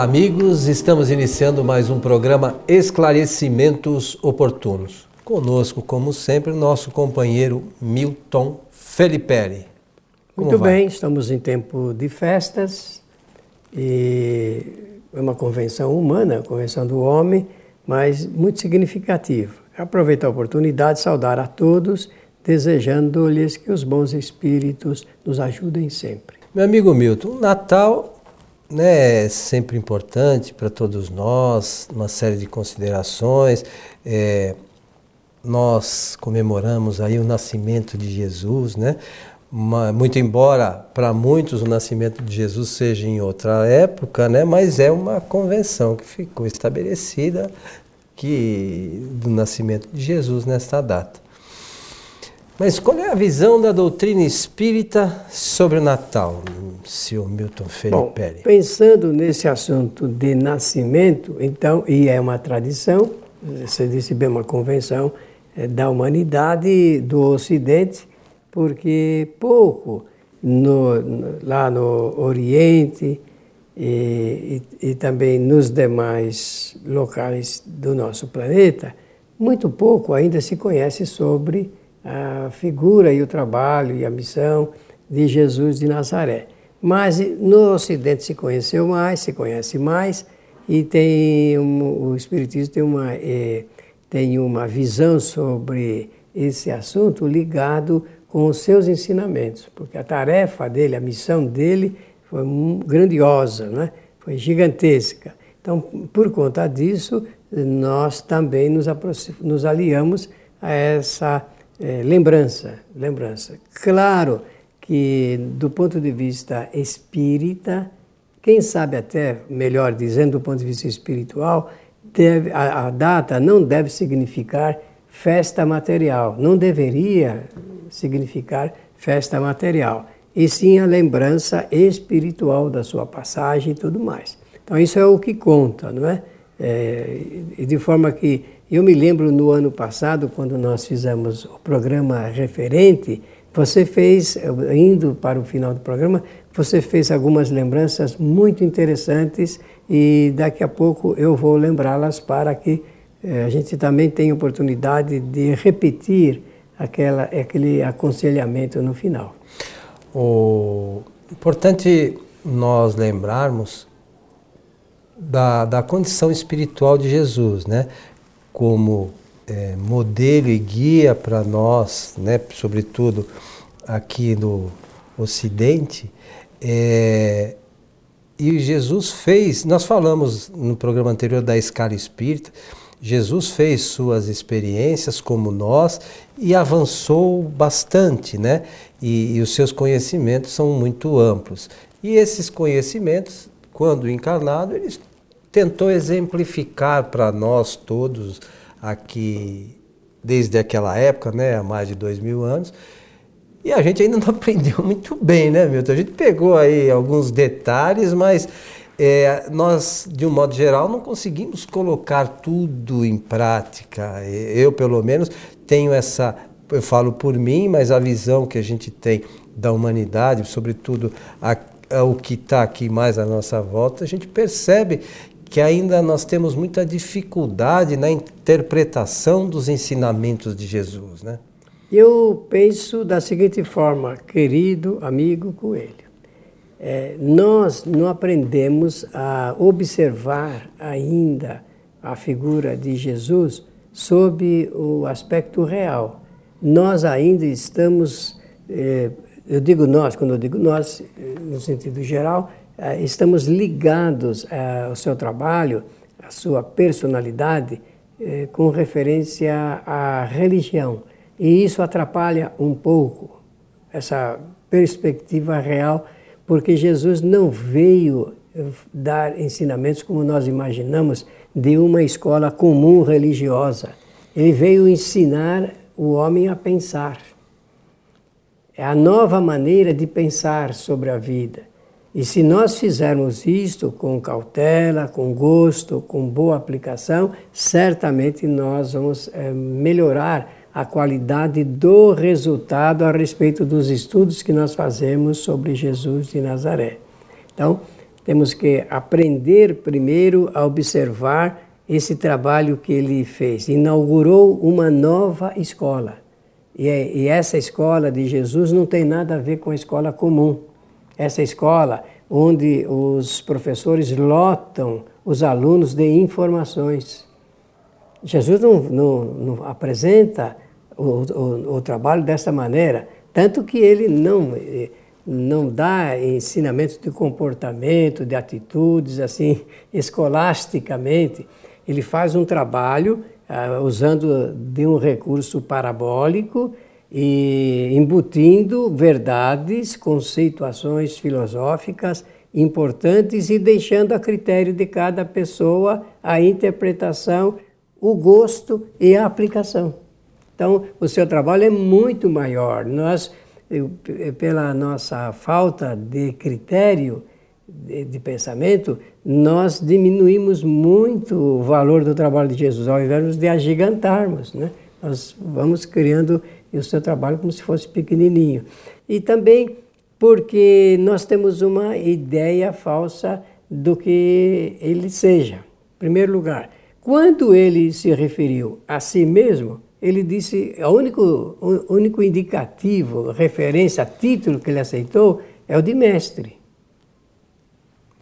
Olá, amigos. Estamos iniciando mais um programa Esclarecimentos Oportunos. Conosco, como sempre, nosso companheiro Milton Felipe. Muito vai? bem, estamos em tempo de festas e é uma convenção humana, convenção do homem, mas muito significativa. Aproveitar a oportunidade de saudar a todos, desejando-lhes que os bons espíritos nos ajudem sempre. Meu amigo Milton, Natal né, é sempre importante para todos nós, uma série de considerações. É, nós comemoramos aí o nascimento de Jesus, né? Uma, muito embora para muitos o nascimento de Jesus seja em outra época, né? Mas é uma convenção que ficou estabelecida que do nascimento de Jesus nesta data. Mas qual é a visão da doutrina espírita sobre o Natal, senhor Milton Felipe? Bom, pensando nesse assunto de nascimento, então, e é uma tradição, você disse bem, uma convenção é, da humanidade do Ocidente, porque pouco no, no, lá no Oriente e, e, e também nos demais locais do nosso planeta, muito pouco ainda se conhece sobre a figura e o trabalho e a missão de Jesus de Nazaré. Mas no Ocidente se conheceu mais, se conhece mais, e tem um, o Espiritismo tem uma, é, tem uma visão sobre esse assunto ligado com os seus ensinamentos, porque a tarefa dele, a missão dele foi grandiosa, né? foi gigantesca. Então, por conta disso, nós também nos, nos aliamos a essa é, lembrança, lembrança. Claro que do ponto de vista espírita, quem sabe até, melhor dizendo, do ponto de vista espiritual, deve, a, a data não deve significar festa material, não deveria significar festa material, e sim a lembrança espiritual da sua passagem e tudo mais. Então isso é o que conta, não é? é de forma que eu me lembro no ano passado, quando nós fizemos o programa referente, você fez, indo para o final do programa, você fez algumas lembranças muito interessantes e daqui a pouco eu vou lembrá-las para que eh, a gente também tenha oportunidade de repetir aquela, aquele aconselhamento no final. O importante nós lembrarmos da, da condição espiritual de Jesus, né? Como é, modelo e guia para nós, né, sobretudo aqui no Ocidente, é, e Jesus fez, nós falamos no programa anterior da escala espírita, Jesus fez suas experiências como nós e avançou bastante, né? E, e, os seus conhecimentos são muito amplos. E esses conhecimentos, quando encarnado, eles tentou exemplificar para nós todos aqui, desde aquela época, né, há mais de dois mil anos, e a gente ainda não aprendeu muito bem, né, Milton? A gente pegou aí alguns detalhes, mas é, nós, de um modo geral, não conseguimos colocar tudo em prática. Eu, pelo menos, tenho essa, eu falo por mim, mas a visão que a gente tem da humanidade, sobretudo a, o que está aqui mais à nossa volta, a gente percebe que ainda nós temos muita dificuldade na interpretação dos ensinamentos de Jesus, né? Eu penso da seguinte forma, querido amigo Coelho, é, nós não aprendemos a observar ainda a figura de Jesus sob o aspecto real. Nós ainda estamos, é, eu digo nós, quando eu digo nós, no sentido geral, estamos ligados eh, ao seu trabalho, à sua personalidade, eh, com referência à religião. E isso atrapalha um pouco essa perspectiva real, porque Jesus não veio dar ensinamentos como nós imaginamos de uma escola comum religiosa. Ele veio ensinar o homem a pensar. É a nova maneira de pensar sobre a vida. E se nós fizermos isto com cautela, com gosto, com boa aplicação, certamente nós vamos é, melhorar a qualidade do resultado a respeito dos estudos que nós fazemos sobre Jesus de Nazaré. Então, temos que aprender primeiro a observar esse trabalho que ele fez. Inaugurou uma nova escola. E, é, e essa escola de Jesus não tem nada a ver com a escola comum. Essa escola onde os professores lotam os alunos de informações. Jesus não, não, não apresenta o, o, o, trabalho dessa maneira, tanto que ele não, não dá ensinamentos de comportamento, de atitudes, assim, escolasticamente. Ele faz um trabalho uh, usando de um recurso parabólico e embutindo verdades, conceituações filosóficas importantes e deixando a critério de cada pessoa a interpretação, o gosto e a aplicação. Então, o seu trabalho é muito maior. Nós, pela nossa falta de critério de, de pensamento, nós diminuímos muito o valor do trabalho de Jesus, ao invés de agigantarmos. Né? Nós vamos criando o seu trabalho como se fosse pequenininho. E também porque nós temos uma ideia falsa do que ele seja. Em primeiro lugar, quando ele se referiu a si mesmo, ele disse, o único, o único indicativo, referência, título que ele aceitou é o de mestre.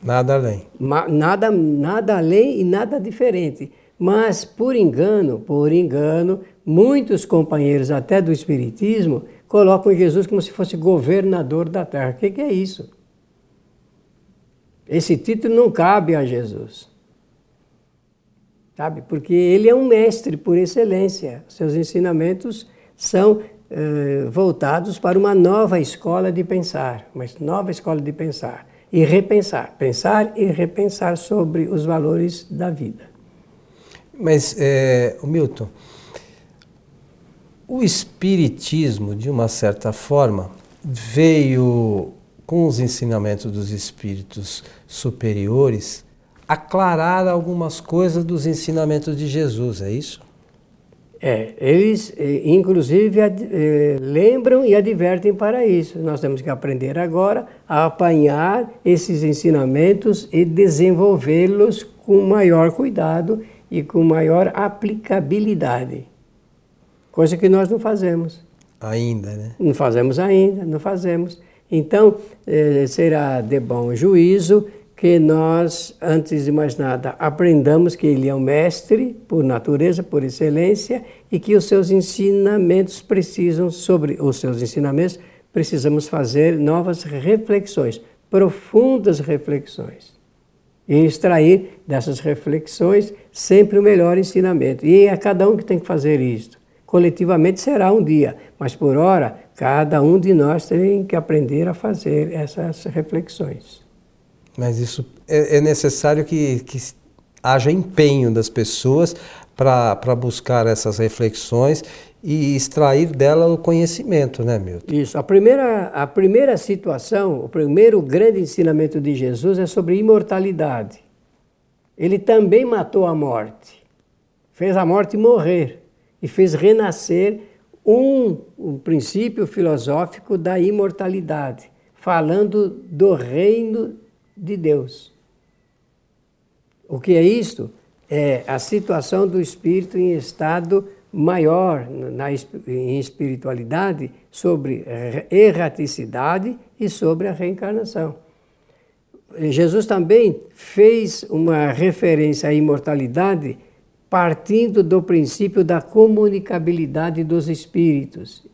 Nada além. nada, nada além e nada diferente. Mas, por engano, por engano, muitos companheiros até do Espiritismo colocam Jesus como se fosse governador da terra. O que, é isso? Esse título não cabe a Jesus. Sabe? Porque ele é um mestre por excelência. Seus ensinamentos são eh, voltados para uma nova escola de pensar, uma nova escola de pensar e repensar, pensar e repensar sobre os valores da vida. Mas, é, Milton, o Espiritismo, de uma certa forma, veio com os ensinamentos dos espíritos superiores aclarar algumas coisas dos ensinamentos de Jesus, é isso? É, eles eh, inclusive eh, lembram e advertem para isso. Nós temos que aprender agora a apanhar esses ensinamentos e desenvolvê-los com maior cuidado e com maior aplicabilidade. Coisa que nós não fazemos. Ainda, né? Não fazemos ainda, não fazemos. Então, eh, será de bom juízo que nós, antes de mais nada, aprendamos que Ele é o mestre por natureza, por excelência, e que os seus ensinamentos precisam, sobre os seus ensinamentos, precisamos fazer novas reflexões, profundas reflexões e extrair dessas reflexões sempre o melhor ensinamento. E é cada um que tem que fazer isto. Coletivamente será um dia, mas por hora, cada um de nós tem que aprender a fazer essas reflexões. Mas isso é, é necessário que, que haja empenho das pessoas para buscar essas reflexões e extrair dela o conhecimento, né, Milton? Isso. A primeira, a primeira situação, o primeiro grande ensinamento de Jesus é sobre imortalidade. Ele também matou a morte, fez a morte morrer e fez renascer um, um princípio filosófico da imortalidade, falando do reino de Deus. O que é isto? É a situação do espírito em estado maior na, em espiritualidade sobre erraticidade e sobre a reencarnação. Jesus também fez uma referência à imortalidade partindo do princípio da comunicabilidade dos espíritos.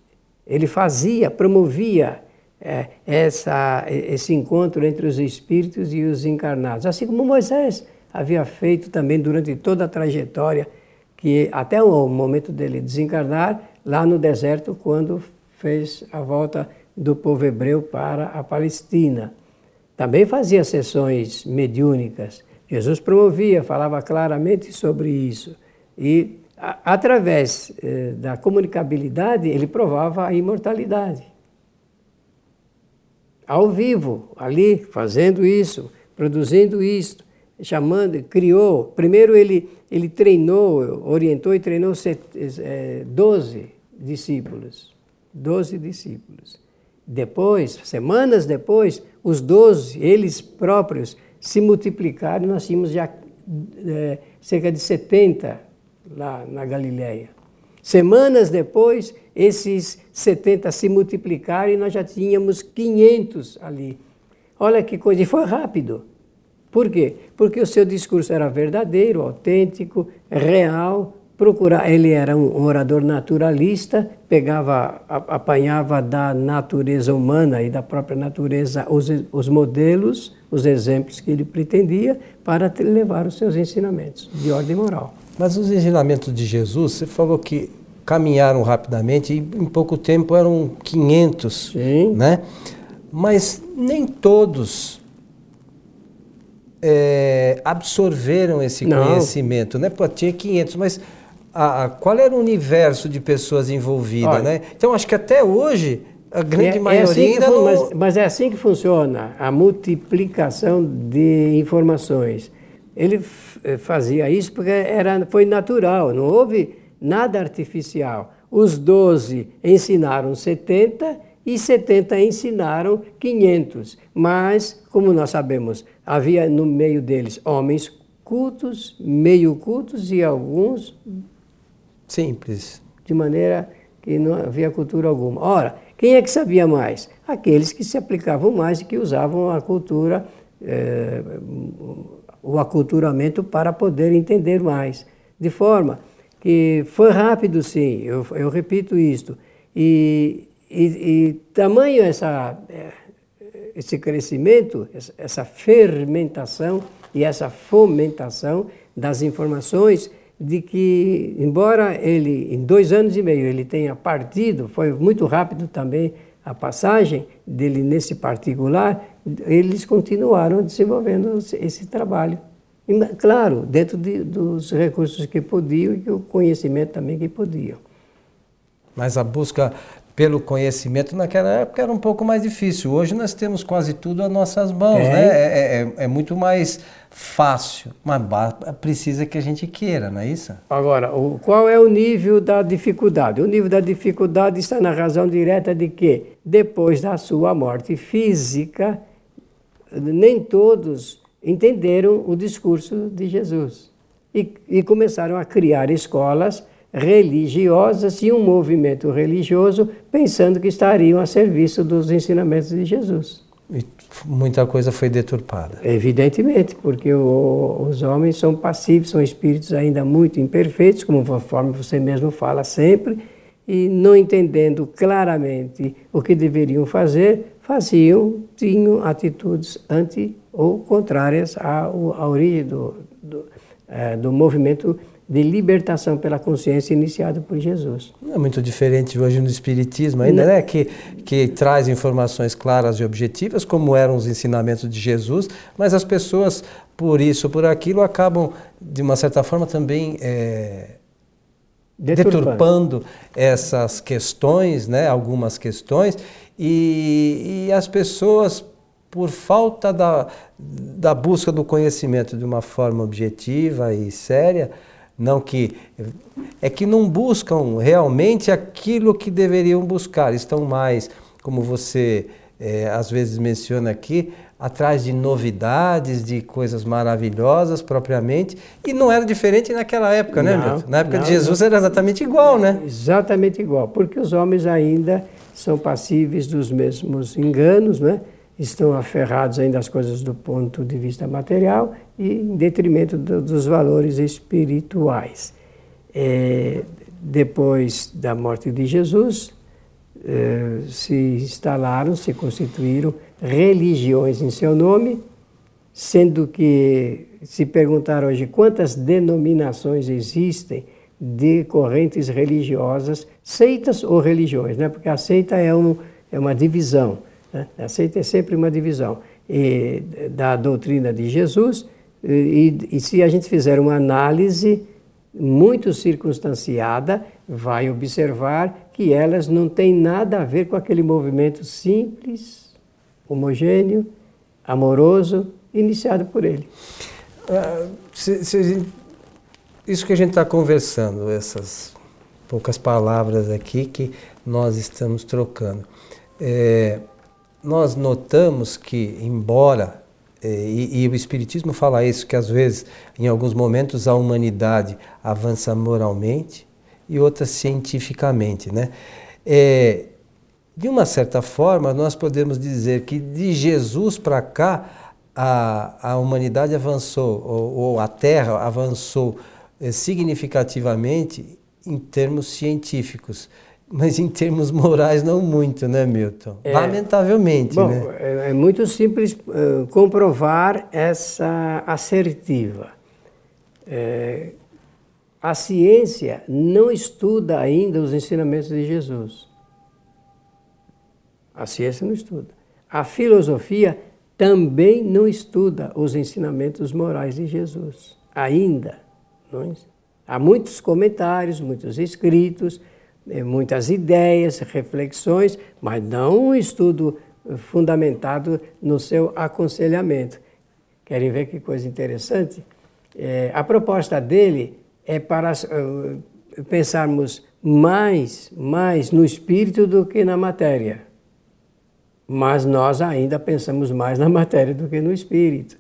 Ele fazia, promovia é, essa, esse encontro entre os espíritos e os encarnados, assim como Moisés havia feito também durante toda a trajetória que até o momento dele desencarnar, lá no deserto, quando fez a volta do povo hebreu para a Palestina. Também fazia sessões mediúnicas. Jesus promovia, falava claramente sobre isso. E, a, através eh, da comunicabilidade, ele provava a imortalidade. Ao vivo, ali, fazendo isso, produzindo isso chamando, criou. Primeiro ele, ele treinou, orientou e treinou é, doze discípulos. Doze discípulos. Depois, semanas depois, os doze, eles próprios, se multiplicaram, nós tínhamos já é, cerca de 70 lá na Galileia. Semanas depois, esses 70 se multiplicaram e nós já tínhamos 500 ali. Olha que coisa, e foi rápido. Por quê? Porque o seu discurso era verdadeiro, autêntico, real, procurar. Ele era um orador naturalista, pegava, apanhava da natureza humana e da própria natureza os, os modelos, os exemplos que ele pretendia para levar os seus ensinamentos de ordem moral. Mas os ensinamentos de Jesus, você falou que caminharam rapidamente e em pouco tempo eram 500, Sim. né? Mas nem todos é, absorveram esse Não. conhecimento, né? Pô, tinha 500, mas a, a, qual era o universo de pessoas envolvidas, Olha, né? Então acho que até hoje a grande é, maioria é assim ainda não... mas, mas é assim que funciona a multiplicação de informações. Ele eh, fazia isso porque era, foi natural, não houve nada artificial. Os 12 ensinaram 70 e 70 ensinaram 500. Mas, como nós sabemos, havia no meio deles homens cultos, meio cultos e alguns simples. De maneira que não havia cultura alguma. Ora, quem é que sabia mais? Aqueles que se aplicavam mais e que usavam a cultura, eh, o aculturamento para poder entender mais. De forma que foi rápido, sim, eu, eu repito isto. E, e, e tamanho essa, eh, esse crescimento, essa fermentação e essa fomentação das informações de que, embora ele, em dois anos e meio, ele tenha partido, foi muito rápido também a passagem dele nesse particular, eles continuaram desenvolvendo esse trabalho. Claro, dentro de, dos recursos que podiam e o conhecimento também que podiam. Mas a busca pelo conhecimento naquela época era um pouco mais difícil. Hoje nós temos quase tudo às nossas mãos, é. né? É, é, é, é muito mais fácil, mas precisa que a gente queira, não é isso? Agora, o, qual é o nível da dificuldade? O nível da dificuldade está na razão direta de que, depois da sua morte física, nem todos entenderam o discurso de Jesus e, e começaram a criar escolas religiosas e um movimento religioso pensando que estariam a serviço dos ensinamentos de Jesus. E muita coisa foi deturpada. Evidentemente, porque o, os homens são passivos, são espíritos ainda muito imperfeitos, como conforme você mesmo fala sempre, e não entendendo claramente o que deveriam fazer, faziam, tinham atitudes anti ou contrárias à, à origem do, é, do movimento de libertação pela consciência iniciado por Jesus. Não é muito diferente hoje no Espiritismo ainda, né? Que, que traz informações claras e objetivas, como eram os ensinamentos de Jesus, mas as pessoas, por isso, por aquilo, acabam, de uma certa forma, também é, deturpando. deturpando. essas questões, né? algumas questões, e, e as pessoas, por falta da, da busca do conhecimento de uma forma objetiva e séria, não que é que não buscam realmente aquilo que deveriam buscar, estão mais, como você é, às vezes menciona aqui, atrás de novidades, de coisas maravilhosas propriamente, e não era diferente naquela época, né, não, Milton? Na época não, de Jesus era exatamente igual, né? Exatamente igual, porque os homens ainda são passíveis dos mesmos enganos, né? Estão aferrados ainda às coisas do ponto de vista material e em detrimento do, dos valores espirituais. É, depois da morte de Jesus, é, se instalaram, se constituíram religiões em seu nome, sendo que, se perguntar hoje quantas denominações existem de correntes religiosas, seitas ou religiões, né? porque a seita é, um, é uma divisão. Né? A seita é sempre uma divisão e, da doutrina de Jesus, e, e se a gente fizer uma análise muito circunstanciada, vai observar que elas não têm nada a ver com aquele movimento simples, homogêneo, amoroso, iniciado por ele. Ah, se, se, isso que a gente está conversando, essas poucas palavras aqui que nós estamos trocando, é, nós notamos que, embora e, e, o Espiritismo fala isso, que às vezes, em alguns momentos, a humanidade avança moralmente e outras cientificamente. Né? É, de uma certa forma, nós podemos dizer que de Jesus para cá, a, a humanidade avançou, ou, ou a Terra avançou é, significativamente em termos científicos. Mas em termos morais não muito, né, Milton? É, Lamentavelmente, bom, né? É, é muito simples uh, comprovar essa assertiva. É, a ciência não estuda ainda os ensinamentos de Jesus. A ciência não estuda. A filosofia também não estuda os ensinamentos morais de Jesus. Ainda. Não é? Há muitos comentários, muitos escritos, muitas ideias, reflexões, mas não um estudo fundamentado no seu aconselhamento. Querem ver que coisa interessante? É, a proposta dele é para uh, pensarmos mais, mais no espírito do que na matéria. Mas nós ainda pensamos mais na matéria do que no espírito.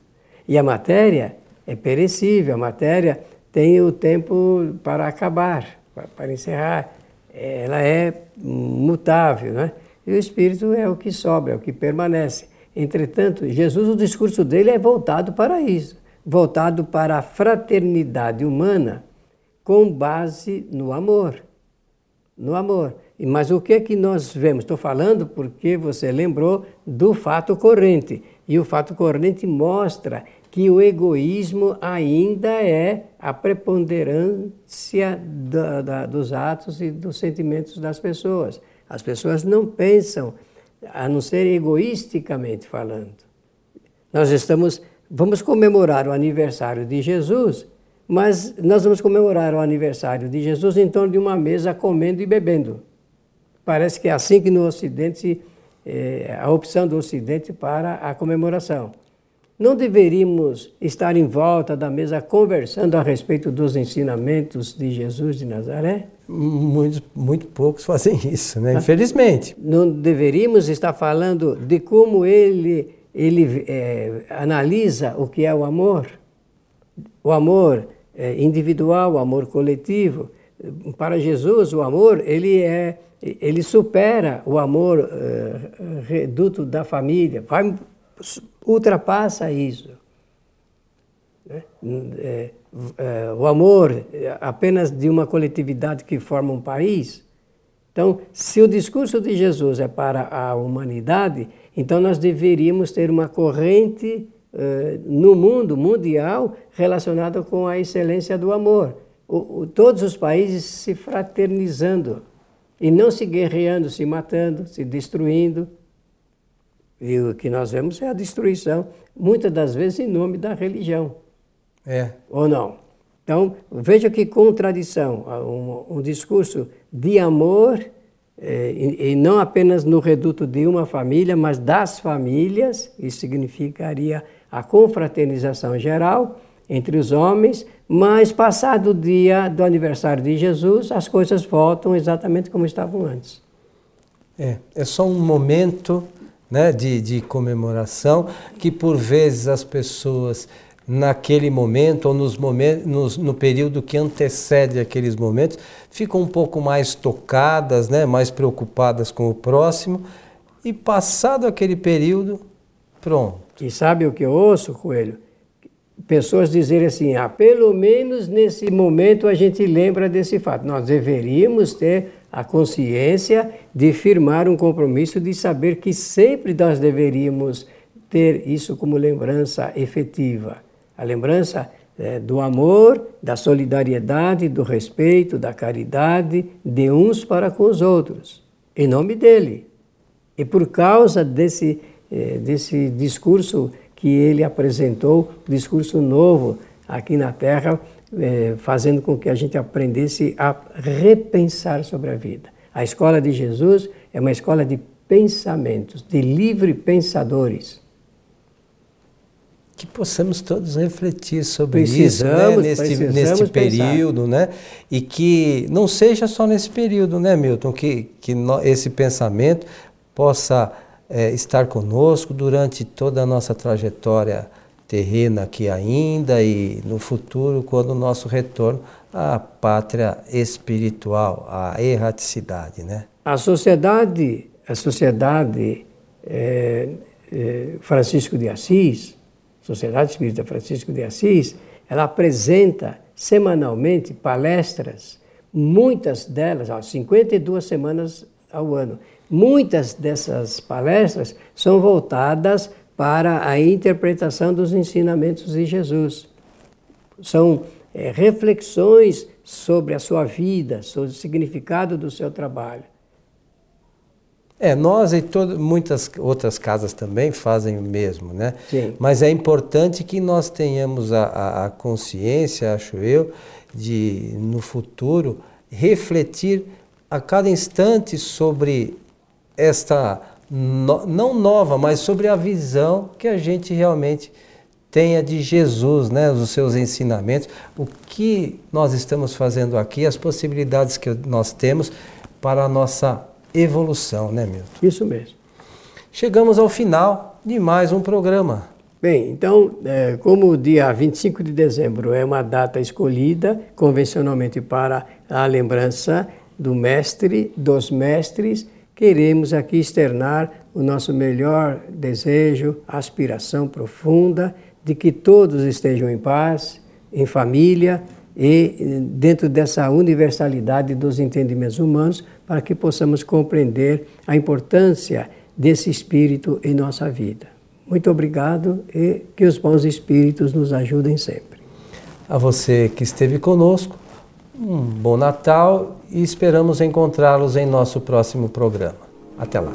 E a matéria é perecível, a matéria tem o tempo para acabar, para encerrar ela é mutável, né? E o espírito é o que sobra, é o que permanece. Entretanto, Jesus, o discurso dele é voltado para isso, voltado para a fraternidade humana com base no amor. No amor. Mas o que é que nós vemos? Estou falando porque você lembrou do fato corrente. E o fato corrente mostra que o egoísmo ainda é a preponderância da, da, dos atos e dos sentimentos das pessoas. As pessoas não pensam, a não ser egoisticamente falando. Nós estamos, vamos comemorar o aniversário de Jesus, mas nós vamos comemorar o aniversário de Jesus em torno de uma mesa comendo e bebendo. Parece que é assim que no Ocidente, é, a opção do Ocidente para a comemoração. Não deveríamos estar em volta da mesa conversando a respeito dos ensinamentos de Jesus de Nazaré? Muito, muito poucos fazem isso, né? infelizmente. Não deveríamos estar falando de como ele, ele é, analisa o que é o amor? O amor é, individual, o amor coletivo. Para Jesus, o amor ele é ele supera o amor uh, reduto da família, vai ultrapassa isso. Né? É, é, o amor apenas de uma coletividade que forma um país. Então, se o discurso de Jesus é para a humanidade, então nós deveríamos ter uma corrente uh, no mundo mundial relacionada com a excelência do amor. O, o, todos os países se fraternizando e não se guerreando, se matando, se destruindo. E o que nós vemos é a destruição, muitas das vezes em nome da religião. É. Ou não? Então, veja que contradição. Um, um discurso de amor, é, e, e, não apenas no reduto de uma família, mas das famílias, isso significaria a confraternização geral entre os homens, mas passado o dia do aniversário de Jesus, as coisas voltam exatamente como estavam antes. É, é só um momento né, de, de comemoração, que por vezes as pessoas naquele momento ou nos momentos, no período que antecede aqueles momentos, ficam um pouco mais tocadas, né, mais preocupadas com o próximo, e passado aquele período, pronto. E sabe o que eu ouço, Coelho? Pessoas dizerem assim, ah, pelo menos nesse momento a gente lembra desse fato. Nós deveríamos ter a consciência de firmar um compromisso de saber que sempre nós deveríamos ter isso como lembrança efetiva. A lembrança é, do amor, da solidariedade, do respeito, da caridade de uns para com os outros, em nome dele. E por causa desse, é, desse discurso que ele apresentou, discurso novo aqui na Terra, é, fazendo com que a gente aprendesse a repensar sobre a vida. A escola de Jesus é uma escola de pensamentos, de livre pensadores. Que possamos todos refletir sobre precisamos, isso, né? neste, neste período, pensar. né? E que não seja só nesse período, né, Milton? Que, que no, esse pensamento possa é, estar conosco durante toda a nossa trajetória terrena aqui ainda e no futuro, quando o nosso retorno à pátria espiritual, à erraticidade, né? A sociedade, a sociedade é, é, Francisco de Assis, Sociedade Espírita Francisco de Assis, ela apresenta semanalmente palestras, muitas delas, ó, 52 semanas ao ano. Muitas dessas palestras são voltadas para a interpretação dos ensinamentos de Jesus. São é, reflexões sobre a sua vida, sobre o significado do seu trabalho. É, nós e todo, muitas outras casas também fazem o mesmo, né? Sim. Mas é importante que nós tenhamos a, a, a consciência, acho eu, de no futuro refletir a cada instante sobre esta no, não nova, mas sobre a visão que a gente realmente tenha de Jesus, né, os seus ensinamentos, o que nós estamos fazendo aqui, as possibilidades que nós temos para a nossa evolução, né, Milton? Isso mesmo. Chegamos ao final de mais um programa. Bem, então, é, como o dia 25 de dezembro é uma data escolhida convencionalmente para a lembrança do mestre, dos mestres, queremos aqui externar o nosso melhor desejo, aspiração profunda de que todos estejam em paz, em família e dentro dessa universalidade dos entendimentos humanos, para que possamos compreender a importância desse espírito em nossa vida. Muito obrigado e que os bons espíritos nos ajudem sempre. A você que esteve conosco, um bom Natal e esperamos encontrá-los em nosso próximo programa. Até lá.